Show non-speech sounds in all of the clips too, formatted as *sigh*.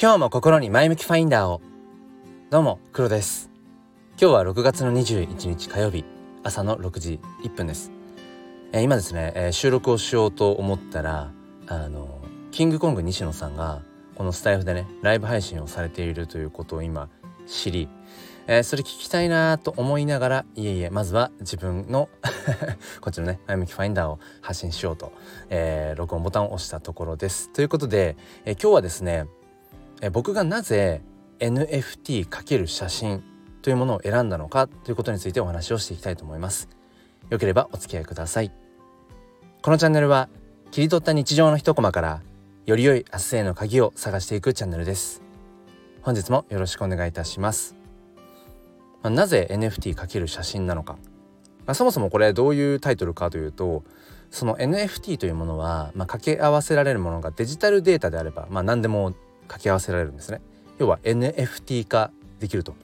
今日も心に前向きファインダーを。どうも黒です。今日は6月の21日火曜日。朝の6時1分です、えー、今ですね、えー、収録をしようと思ったらあのキングコング西野さんがこのスタイフでねライブ配信をされているということを今知りえー、それ聞きたいなと思いながらいえいえまずは自分の *laughs* こっちのね前向きファインダーを発信しようと、え、録音ボタンを押したところです。ということで、え、今日はですね、え僕がなぜ NFT× 写真というものを選んだのかということについてお話をしていきたいと思います。よければお付き合いください。このチャンネルは切り取った日常の一コマからより良い明日への鍵を探していくチャンネルです。本日もよろしくお願いいたします。まあ、なぜ NFT× 写真なのか、まあ、そもそもこれどういうタイトルかというとその NFT というものは、まあ、掛け合わせられるものがデジタルデータであれば、まあ、何でも掛け合わせられるんですね。要は NFT 化できると。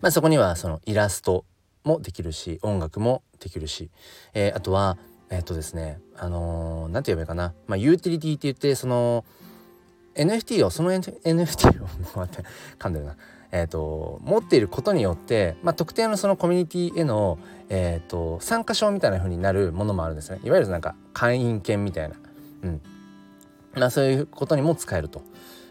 まあ、そこにはそのイラストもできるし音楽もできるし、えー、あとはえっ、ー、とですねあのー、て言えばいいかな、まあ、ユーティリティって言ってその NFT をその NFT を *laughs* 待って噛んでるな。えーと、持っていることによって、まあ、特定のそのコミュニティへの、えーと、参加証みたいな風になるものもあるんですね。いわゆるなんか会員権みたいな、うん。まあ、そういうことにも使えると、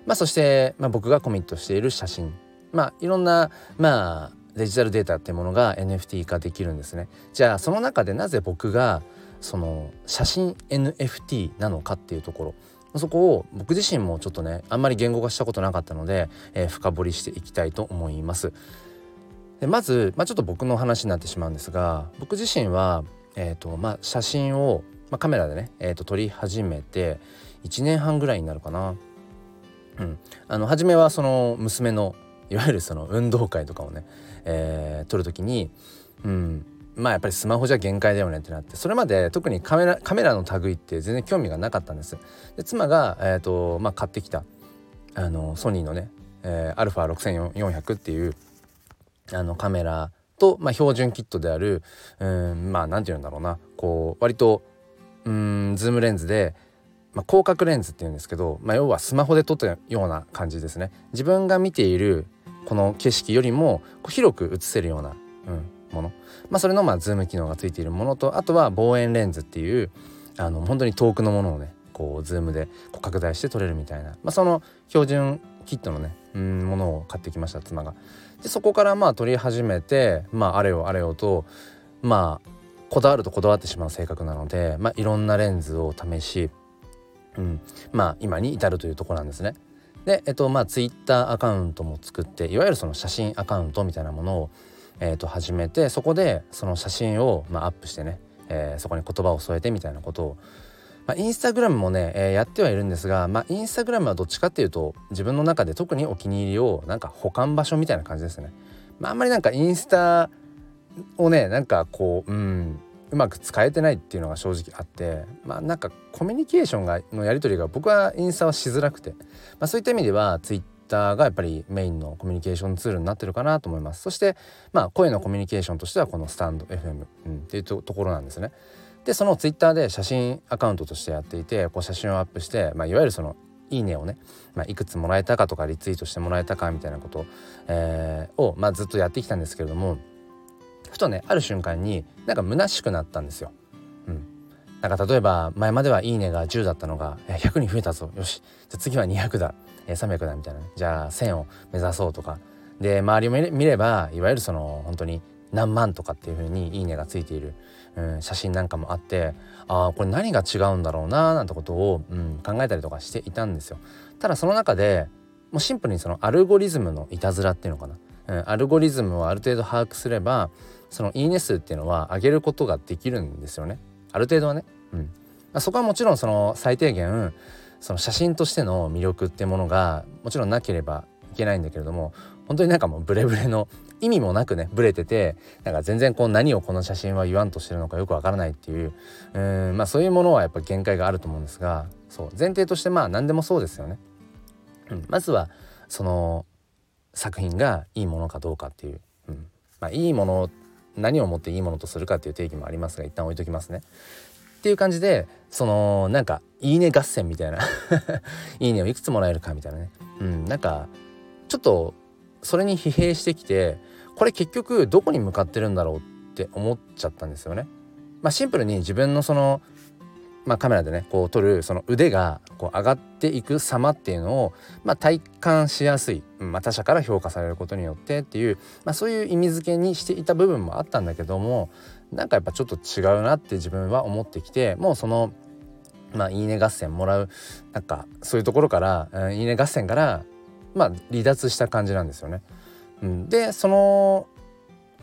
まあ、そして、まあ、僕がコミットしている写真。まあいろんなまあデジタルデータっていうものが NFT 化できるんですね。じゃあその中でなぜ僕がその写真 NFT なのかっていうところ。そこを僕自身もちょっとねあんまり言語化したことなかったので、えー、深掘りしていきたいと思います。でまず、まあ、ちょっと僕の話になってしまうんですが僕自身は、えーとまあ、写真を、まあ、カメラでね、えー、と撮り始めて1年半ぐらいになるかな。うん、あの初めはその娘のいわゆるその *laughs* 運動会とかをね、えー、撮る時に、うん、まあやっぱりスマホじゃ限界だよねってなってそれまで特にカメラカメラの類って全然興味がなかったんです。で妻が、えーとまあ、買ってきたあのソニーのね、えー、α6400 っていうあのカメラと、まあ、標準キットであるうんまあ何て言うんだろうなこう割とうんズームレンズで、まあ、広角レンズっていうんですけど、まあ、要はスマホで撮ったような感じですね。自分が見ているこの景色よりも広く映せるような、うん、もの、まあ、それのまあズーム機能がついているものとあとは望遠レンズっていうあの本当に遠くのものをねこうズームでこう拡大して撮れるみたいな、まあ、その標準キットのねうんものを買ってきました妻が。でそこからまあ撮り始めてまああれよあれよとまあこだわるとこだわってしまう性格なので、まあ、いろんなレンズを試し、うん、まあ今に至るというところなんですね。でえっとまあツイッターアカウントも作っていわゆるその写真アカウントみたいなものをえー、と始めてそこでその写真を、まあ、アップしてね、えー、そこに言葉を添えてみたいなことを、まあ、インスタグラムもね、えー、やってはいるんですが、まあ、インスタグラムはどっちかっていうと自分の中で特にお気に入りをなんか保管場所みたいな感じですね。まあ、あんまりなんかインスタをねなんかこううんうまく使えてないっていうのが正直あってまあなんかコミュニケーションがのやり取りが僕はインスタはしづらくて、まあ、そういった意味ではツイッターがやっぱりメインのコミュニケーションツールになってるかなと思います。そしてまあ声のコミュニケーションとしてはこのスタンド FM、うん、っていうところなんですね。でそのツイッターで写真アカウントとしてやっていてこう写真をアップして、まあ、いわゆるそのいいねをね、まあ、いくつもらえたかとかリツイートしてもらえたかみたいなこと、えー、を、まあ、ずっとやってきたんですけれどもふとねある瞬間になんか虚しくなったんですよ。うん、なんか例えば前までは「いいね」が10だったのが100に増えたぞ。よし。じゃ次は200だ。え300だみたいな。じゃあ1000を目指そうとか。で周りを見ればいわゆるその本当に何万とかっていう風にいいねがついている、うん、写真なんかもあってああこれ何が違うんだろうななんてことを、うん、考えたりとかしていたんですよ。ただその中でもうシンプルにそのアルゴリズムのいたずらっていうのかな、うん、アルゴリズムをある程度把握すればそのいいね数っていうのは上げることができるんですよねある程度はね。うんま、そこはもちろんその最低限その写真としての魅力ってものがもちろんなければいけないんだけれども本当になんかもうブレブレの意味もなくねブレててなんか全然こう何をこの写真は言わんとしてるのかよくわからないっていううんまあそういうものはやっぱ限界があると思うんですがそう前提としてまあ何でもそうですよね。うん、まずはその作品がいいものかどうかっていう、うんまあ、いいもの何をもっていいものとするかっていう定義もありますが一旦置いときますね。っていう感じでそのなんかいいね合戦みたいな *laughs* いいねをいくつもらえるかみたいなねうんなんかちょっとそれに疲弊してきてこれ結局どこに向かってるんだろうって思っちゃったんですよね。まあ、シンプルに自分のそのまあ、カメラでねこう撮るその腕がこう上がっていく様っていうのを、まあ、体感しやすい、まあ、他者から評価されることによってっていう、まあ、そういう意味付けにしていた部分もあったんだけどもなんかやっぱちょっと違うなって自分は思ってきてもうそのまあいいね合戦もらうなんかそういうところから、うん、いいね合戦からまあ離脱した感じなんですよね。うん、でその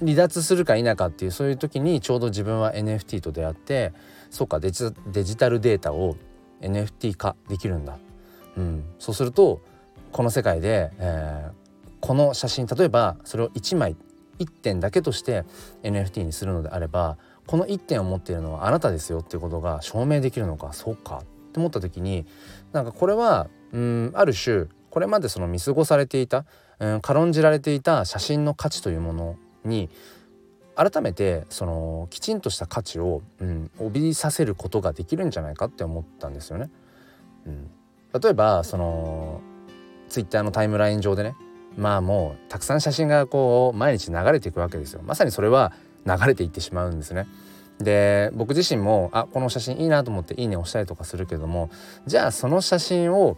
離脱するか否かっていうそういう時にちょうど自分は NFT と出会ってそうかデジタルデータを NFT 化できるんだ、うん、そうするとこの世界で、えー、この写真例えばそれを1枚1点だけとして NFT にするのであればこの1点を持っているのはあなたですよっていうことが証明できるのかそうかって思った時になんかこれはうんある種これまでその見過ごされていた、うん、軽んじられていた写真の価値というものに改めてそのきちんとした価値を、うん、帯びさせることができるんじゃないかって思ったんですよね。うん、例えばそのツイッターのタイムライン上でねまあもうたくさん写真がこう毎日流れていくわけですよ。まさにそれは流れていってしまうんですね。で僕自身もあこの写真いいなと思って「いいね」押したりとかするけどもじゃあその写真を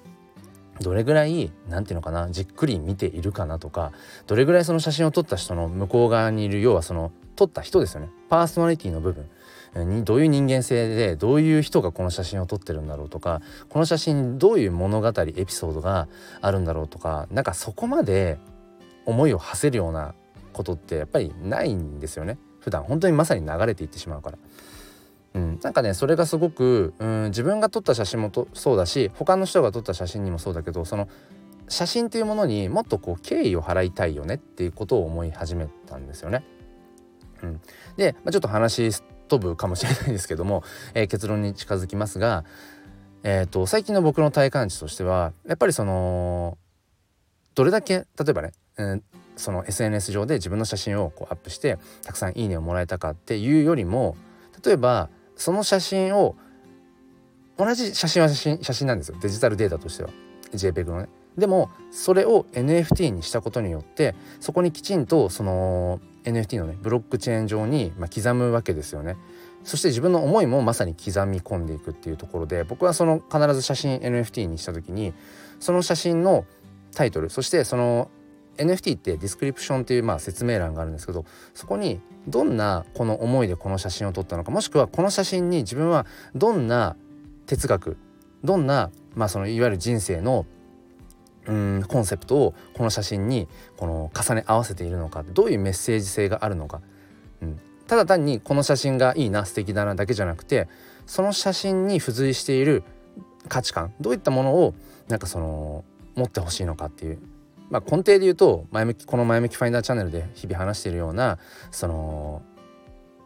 どれぐらい何て言うのかなじっくり見ているかなとかどれぐらいその写真を撮った人の向こう側にいる要はその撮った人ですよね。パーソナリティの部分。にどういう人間性でどういう人がこの写真を撮ってるんだろうとかこの写真どういう物語エピソードがあるんだろうとかなんかそこまで思いを馳せるようなことってやっぱりないんですよね。普段。本当にまさに流れていってしまうから。うん、なんかねそれがすごく、うん、自分が撮った写真もとそうだし他の人が撮った写真にもそうだけどその写真っていうものにもっとこう敬意を払いたいよねっていうことを思い始めたんですよね。うん、で、まあ、ちょっと話飛ぶかもしれないですけども、*laughs* えー、結論に近づきますが、えーと、最近の僕の体感値としてはやっぱりそのどれだけ例えばね、うん、その SNS 上で自分の写真をこうアップしてたくさん「いいね」をもらえたかっていうよりも例えばその写真を同じ写真は写真写真なんですよデジタルデータとしては JPEG のね。でもそれを NFT にしたことによってそこにきちんとその NFT のねブロックチェーン上に、まあ、刻むわけですよね。そして自分の思いもまさに刻み込んでいくっていうところで僕はその必ず写真 NFT にした時にその写真のタイトルそしてその NFT ってディスクリプションっていうまあ説明欄があるんですけどそこにどんなこの思いでこの写真を撮ったのかもしくはこの写真に自分はどんな哲学どんなまあそのいわゆる人生のうんコンセプトをこの写真にこの重ね合わせているのかどういうメッセージ性があるのか、うん、ただ単にこの写真がいいな素敵だなだけじゃなくてその写真に付随している価値観どういったものをなんかその持ってほしいのかっていう、まあ、根底で言うと前向きこの前向きファインダーチャンネルで日々話しているようなその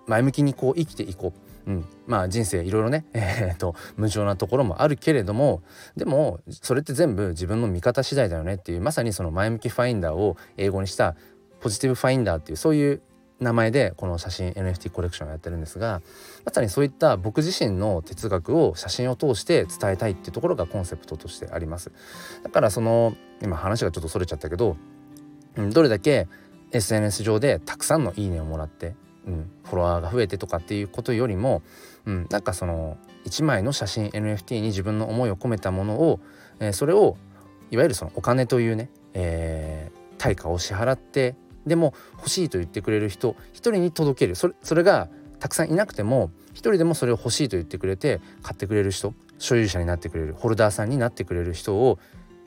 前向きにこう生きていこう。うん、まあ人生いろいろね、*laughs* えーと、無情なところもあるけれどもでもそれって全部自分の見方次第だよねっていうまさにその前向きファインダーを英語にしたポジティブファインダーっていうそういう名前でこの写真 NFT コレクションをやってるんですがまさにそういった僕自身の哲学を写真を通して伝えたいっていうところがコンセプトとしてあります。だからその今話がちょっとそれちゃったけど、うん、どれだけ SNS 上でたくさんのいいねをもらってうん、フォロワーが増えてとかっていうことよりも、うん、なんかその1枚の写真 NFT に自分の思いを込めたものを、えー、それをいわゆるそのお金というね、えー、対価を支払ってでも欲しいと言ってくれる人一人に届ける。それそれがたくさんいなくても一人でもそれを欲しいと言ってくれて買ってくれる人所有者になってくれるホルダーさんになってくれる人を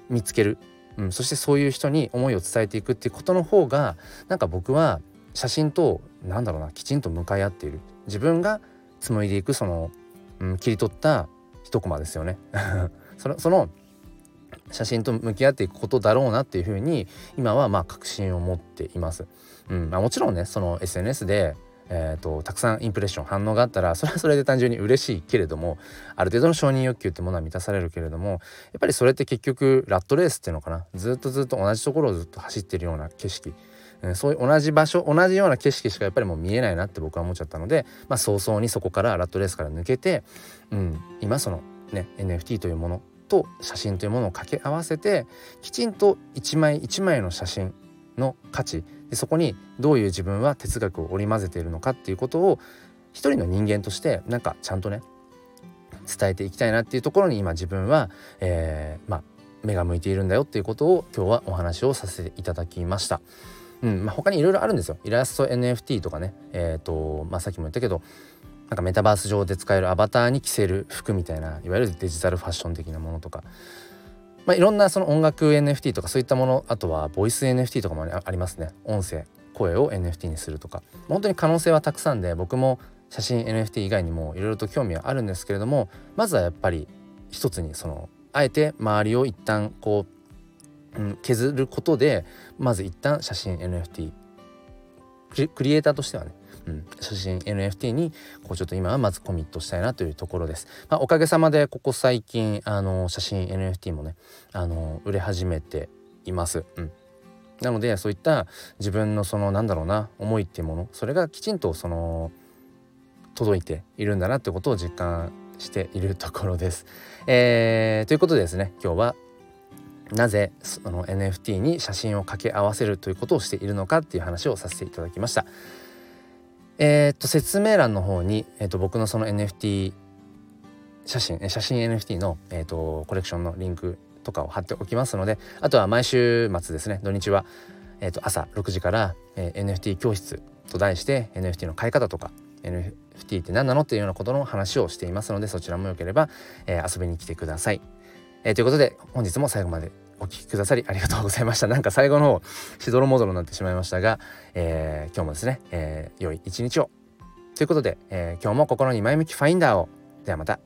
見つける、うん、そしてそういう人に思いを伝えていくっていうことの方がなんか僕は写真となんだろうなきちんと向かい合っている。自分が紡いでいくその、うん、切り取った一コマですよね。*laughs* そのその写真と向き合っていくことだろうなっていうふうに今はまあ確信を持っています。うん。まあ、もちろんねその SNS でえーと、たくさんインプレッション反応があったらそれはそれで単純に嬉しいけれどもある程度の承認欲求ってものは満たされるけれどもやっぱりそれって結局ラットレースっていうのかな？ずっとずっと同じところをずっと走ってるような景色。うん、そういう同じ場所同じような景色しかやっぱりもう見えないなって僕は思っちゃったので、まあ、早々にそこからラットレースから抜けて、うん、今そのね NFT というものと写真というものを掛け合わせてきちんと一枚一枚の写真の価値でそこにどういう自分は哲学を織り交ぜているのかっていうことを一人の人間としてなんかちゃんとね伝えていきたいなっていうところに今自分は、えー、まあ、目が向いているんだよっていうことを今日はお話をさせていただきました。うんまあ、他にいろいろあるんですよ。イラスト NFT とかね、えーとまあ、さっきも言ったけどなんかメタバース上で使えるアバターに着せる服みたいないわゆるデジタルファッション的なものとか、まあ、いろんなその音楽 NFT とかそういったものあとはボイス NFT とかもありますね。音声声を NFT にするとか。本当に可能性はたくさんで僕も写真 NFT 以外にもいろいろと興味はあるんですけれどもまずはやっぱり一つにそのあえて周りを一旦こう、うん、削ることでまず一旦写真 NFT クリエイターとしてはねうん、写真 NFT にこうちょっと今はまずコミットしたいなというところです。まあ、おかげさまでここ最近あの写真 NFT もねあの売れ始めています。うんなのでそういった自分のそのなんだろうな思いっていうものそれがきちんとその届いているんだなってことを実感しているところです。えー、ということでですね今日はなぜその NFT に写真を掛け合わせるということをしているのかっていう話をさせていただきました。えー、っと説明欄の方に、えー、っと僕のその NFT 写真写真 NFT の、えー、っとコレクションのリンクとかを貼っておきますのであとは毎週末ですね土日は、えー、と朝6時から、えー、NFT 教室と題して NFT の買い方とか NFT って何なのっていうようなことの話をしていますのでそちらもよければ、えー、遊びに来てください。えー、ということで本日も最後までお聴きくださりありがとうございました。なんか最後の方しどろもどろになってしまいましたが、えー、今日もですね、えー、良い一日を。ということで、えー、今日も心に前向きファインダーを。ではまた。